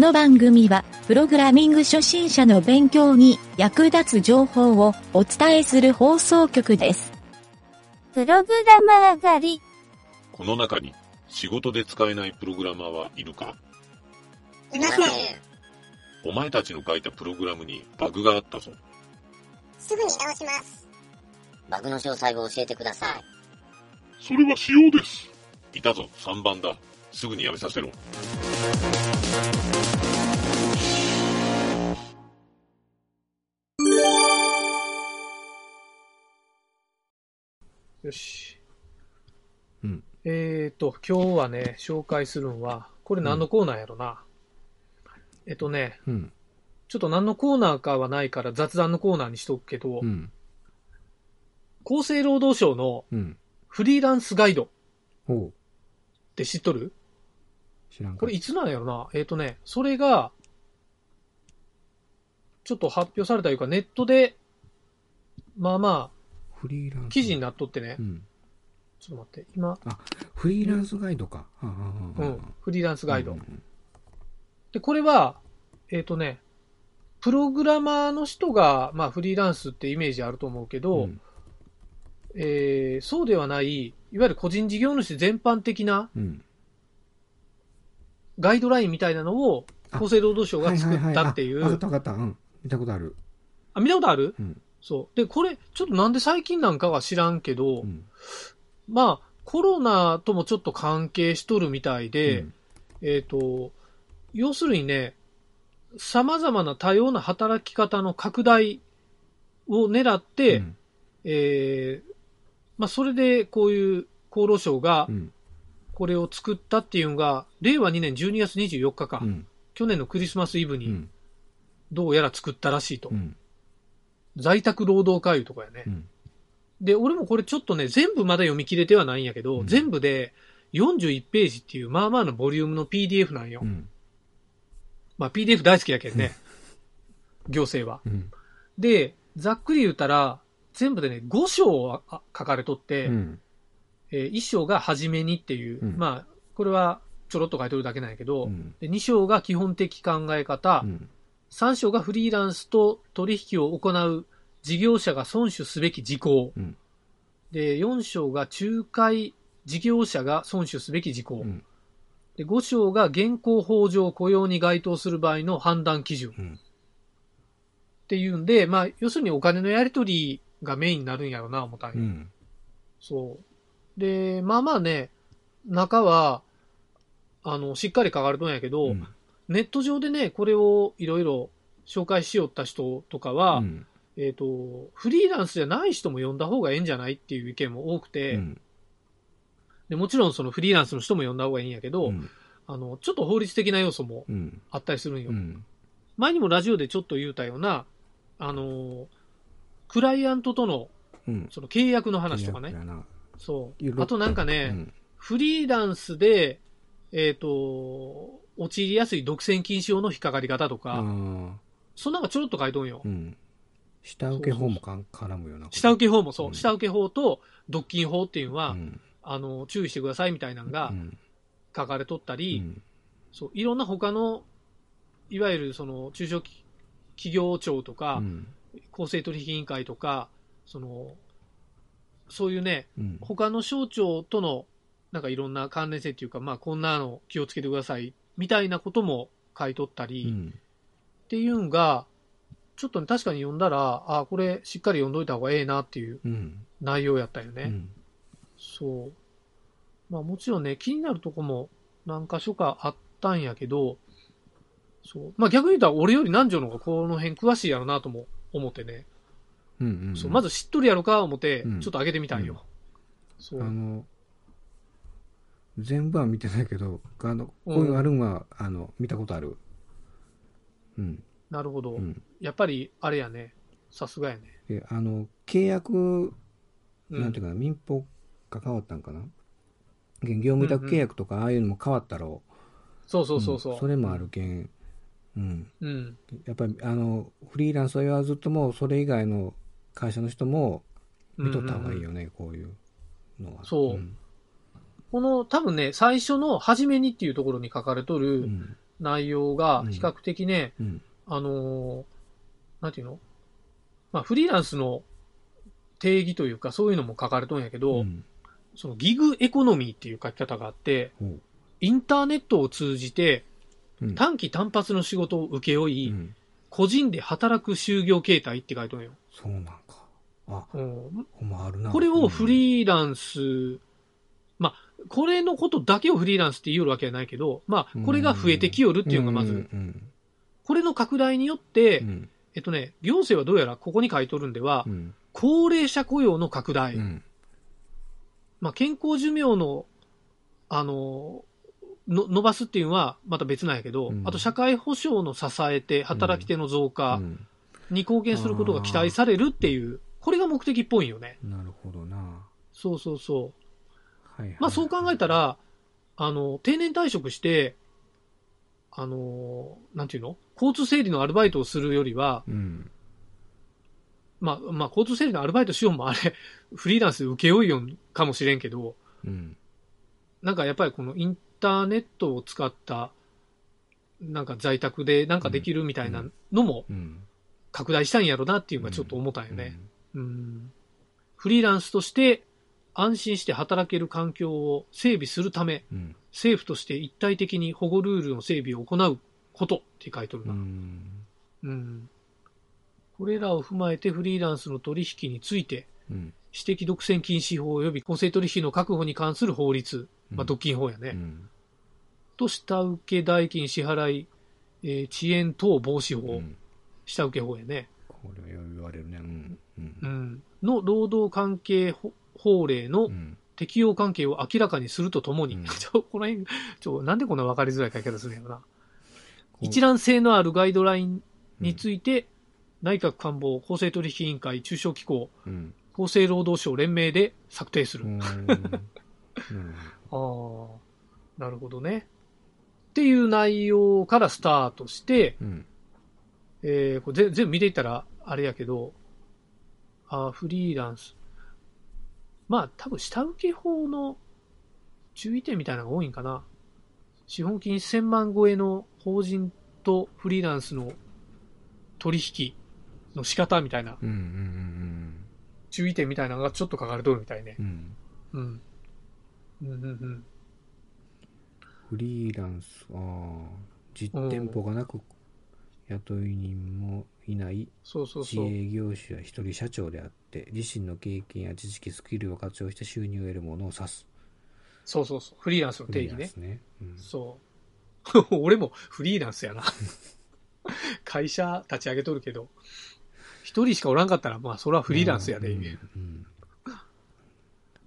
この番組は、プログラミング初心者の勉強に役立つ情報をお伝えする放送局です。プログラマー狩り。この中に仕事で使えないプログラマーはいるか？いません。お前たちの書いたプログラムにバグがあったぞ。すぐに直します。バグの詳細を教えてください。それは仕様です。いたぞ、3番だ。すぐにやめさせろ。よし。うん。えーと、今日はね、紹介するんは、これ何のコーナーやろな。えっとね、うん。ちょっと何のコーナーかはないから雑談のコーナーにしとくけど、うん。厚生労働省のうん。フリーランスガイドっほう。て知っとる？知らんかこれいつなんやろなえっ、とね、それが、ちょっと発表されたいうか、ネットで、まあまフリーランス。あ、記事になっとってねう、ん。ちょっと待って、今、フリーランスガイドか。はあはあはあうん、フリーランスガイド。うんで、これは、えっ、とね、プログラマーの人が、まあ、フリーランスってイメージあると思うけど、うんえーそうではない、いわゆる個人事業主全般的なうん。ガイドラインみたいなのを、あ厚生労働省が作ったっていう。たわかった。うん。見たことある。あ、見たことある？うん。そう。で、これ、ちょっとなんで最近なんかは知らんけど、うん。まあ、コロナともちょっと関係しとるみたいで、うんえっ、と、要するにね、様々な多様な働き方の拡大を狙って、うんえーまあ、それでこういう厚労省がうん。これを作ったっていうのが、令和2年12月24日か、うん。去年のクリスマスイブにうん。どうやら作ったらしいと。うん。在宅労働会議とかやね。うん。で、俺もこれちょっとね、全部まだ読み切れてはないんやけど、うん全部で41ページっていう、まあまあのボリュームの PDF なんよ。うん。まあ PDF 大好きやけんね。行政は。うん。で、ざっくり言うたら、全部でね、5章書かれとって、うん。え1章が初めにっていう、うんまあ、これはちょろっと書いてるだけなんやけど、うん。で2章が基本的考え方、うん。3章がフリーランスと取引を行う事業者が遵守すべき事項、うん。で4章が仲介事業者が遵守すべき事項、うん。で5章が現行法上雇用に該当する場合の判断基準、うん。っていうんで、まあ、要するにお金のやり取りがメインになるんやろな、思ったんようん。そう。で、まあまあね、中は、あの、しっかり書かれとんやけど、うんネット上でね、これをいろいろ紹介しよった人とかは、うん。えっ、と、フリーランスじゃない人も読んだ方がええんじゃないっていう意見も多くて、うん。でもちろんそのフリーランスの人も読んだ方がいいんやけど、うん。あの、ちょっと法律的な要素もうん。あったりするんよ。うん。前にもラジオでちょっと言うたような、あの、クライアントとのうん。その契約の話とかね。そう。あとなんかね、うん。フリーランスで、えっ、と、陥りやすい独占禁止法の引っかかり方とあか、ーそんなんがちょろっと書いとんよ。う。ん。下請け法も絡むよな下請け法もそう、うん。下請け法と独禁法っていうのは、うん。あの、注意してくださいみたいなのがうん。書かれとったうり、ん。そう、いろんな他の、いわゆるその中小企企業庁とか、うん。公正取引委員会とか、その、そういうね、うん。他の省庁との、なんかいろんな関連性っていうか、まあこんなの気をつけてください、みたいなことも書いとったり、うんっていうんが、ちょっとね、確かに読んだら、あこれしっかり読んどいた方がええなっていううん内容やったよね。うんそう。まあもちろんね、気になるとこも何箇所かあったんやけど、そう。まあ逆に言うたら俺より南條の方がこの辺詳しいやろなとも思ってね。うんうんそうまず知っとるやろか思って、うんちょっと上げてみたんよ。そう。あの全部は見てないけどあのこういうあるんはあの見たことある。うん。なるほど。うん。やっぱり、あれやね。さすがやね。であの契約うん。なんていうかな民法が変わったんかな。現業務委託契約とかああいうのも変わったろ。そうそうそうそう。ん。それもあるけん。うん。うん。やっぱりあのフリーランスは言わずともそれ以外の会社の人も見とった方がいいよね、こういうのは。そうんこの多分ね、最初の初めにっていうところに書かれとる、うん。内容が比較的ね、うん。あのーなんていうの？まあ、フリーランスの定義というか、そういうのも書かれとんやけど、うん。そのギグエコノミーっていう書き方があって、インターネットを通じてうん。短期単発の仕事を請け負い、うん。個人で働く就業形態って書いてるんよ。そうなんか。あ、うん。あるな。これをフリーランス、まあ、これのことだけをフリーランスって言うわけはないけど、まあ、これが増えてきよるっていうのがまず、これの拡大によって、うん。えっとね、行政はどうやらここに書いとるんではう、ん。高齢者雇用の拡大、うん。まあ、健康寿命の、あの、の伸ばすっていうのはまた別なんやけど、うん。あと社会保障の支えて働き手の増う加ん。に貢献することが期待されるっていう、これが目的っぽいよね。なるほどな。そうそうそう。はいはい。まあそう考えたら、あの、定年退職して、あの、なんていうの？交通整理のアルバイトをするよりは、うん。まあ、まあ、交通整理のアルバイトしようもあれ、フリーランスで請け負いよんかもしれんけど、うん。なんかやっぱりこのインターネットを使った、なんか在宅でなんかできるみたいなのもうん。拡大したんやろなっていうのがちょっと思ったんよね。うん。フリーランスとして安心して働ける環境を整備するため、うん。政府として一体的に保護ルールの整備を行うことって書いてるうな。ん。うん。これらを踏まえてフリーランスの取引について、うん。私的独占禁止法及び公正取引の確保に関する法律、まあ、独禁法やね、うん。と下請け代金支払い、えー遅延等防止法、うん下請け法やね、これ言われるね。う。ん、の労働関係法法令のうん。適用関係を明らかにするとともに、うん ちょ、この辺、ちょ、なんでこんな分かりづらい書き方するんやろな。一覧性のあるガイドラインについて、内閣官房公正取引委員会中小機構うん。厚生労働省連名で策定する。ああ、なるほどね。っていう内容からスタートして、ど。うん。えーこれ全全部見ていったらあれやけど、あーフリーランス。まあ多分下請け法の注意点みたいなのが多いんかな。資本金1000万超えの法人とフリーランスの取引の仕方みたいな、うん。うん。うん。注意点みたいなのがちょっと書かれとるみたいね。うん。うん。うんうんうん。フリーランス、ああ、実店舗がなく、雇い人もいないそうそうそう。自営業種や一人社長であって、自身の経験や知識、スキルを活用して収入を得るものを指す。そうそうそう。フリーランスのフ定義ね。ね。うんそう。俺もフリーランスやな。会社立ち上げとるけど、一人しかおらんかったら、まあ、それはフリーランスやで。うんうん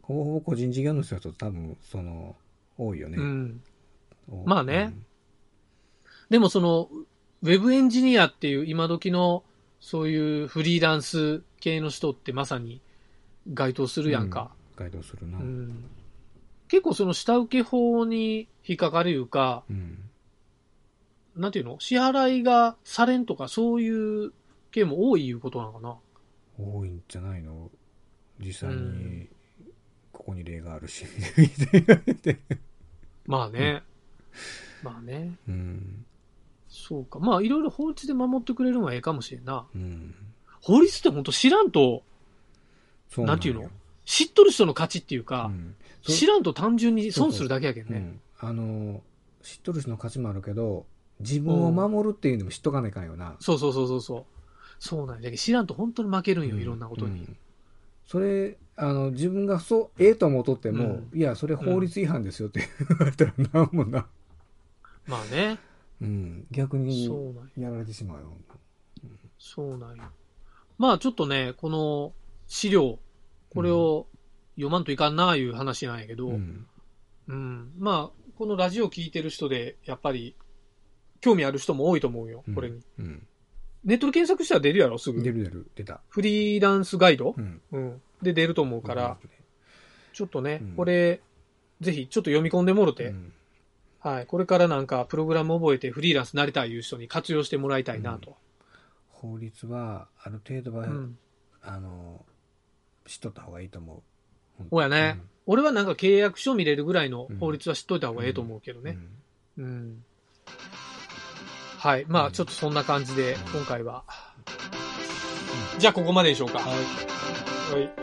ほぼほぼ個人事業主だと多分、その、多いよね。うん。おまあねでもその、ウェブエンジニアっていう今時の、そういうフリーランス系の人ってまさに該当すうんるやんか。ガイドするな。ううん。ん。結構その下請け法に引っかかるいうか、なんていうの？支払いがされんとかそういう系も多いいうことなのかな？多いんじゃないの？実際うに、ここに例があるし。まあね。まあね。うん。そうか。まあいろいろ法律で守ってくれるのはええかもしれんな。うん。法律って本当知らんと、なんていうよの？知っとる人の勝ちっていうか、うん知らんと単純に損するだけやけんね。うん、あの知っとる人の価値もあるけど自分を守るっていうのも知っとかないかんよな、そうそうそうそうそう。そうなんや。だけど知らんと本当に負けるんよ、うんいろんなことに。うんそれあの自分がそうええと思うとっても、うんいやそれ法律違反ですよって言われたらなんもな、まあね。うん、逆にや。やられてしまうよ。そうなんや。まあちょっとね、この資料、これを読まんといかんなあいう話なんやけど、うん。うん。まあ、このラジオ聞いてる人で、やっぱり、興味ある人も多いと思うよ、これに。うん、ネットで検索したら出るやろ、すぐ。出る出る。出た、フリーランスガイド？う、ん、うん、で出ると思うから、ちょっとね、うん。これ、ぜひちょっと読み込んでもろて、うんはい、これからなんかプログラム覚えてフリーランスになりたいいう人に活用してもらいたいなと。法律はある程度は、うん。あの知っとった方がいいと思うそうやね、俺はなんか契約書見れるぐらいのうん法律は知っといた方がええと思うけどうんね。うん。はい。まあ、ちょっとそんな感じで、今回は。じゃあ、ここまででしょうか。はい。はい。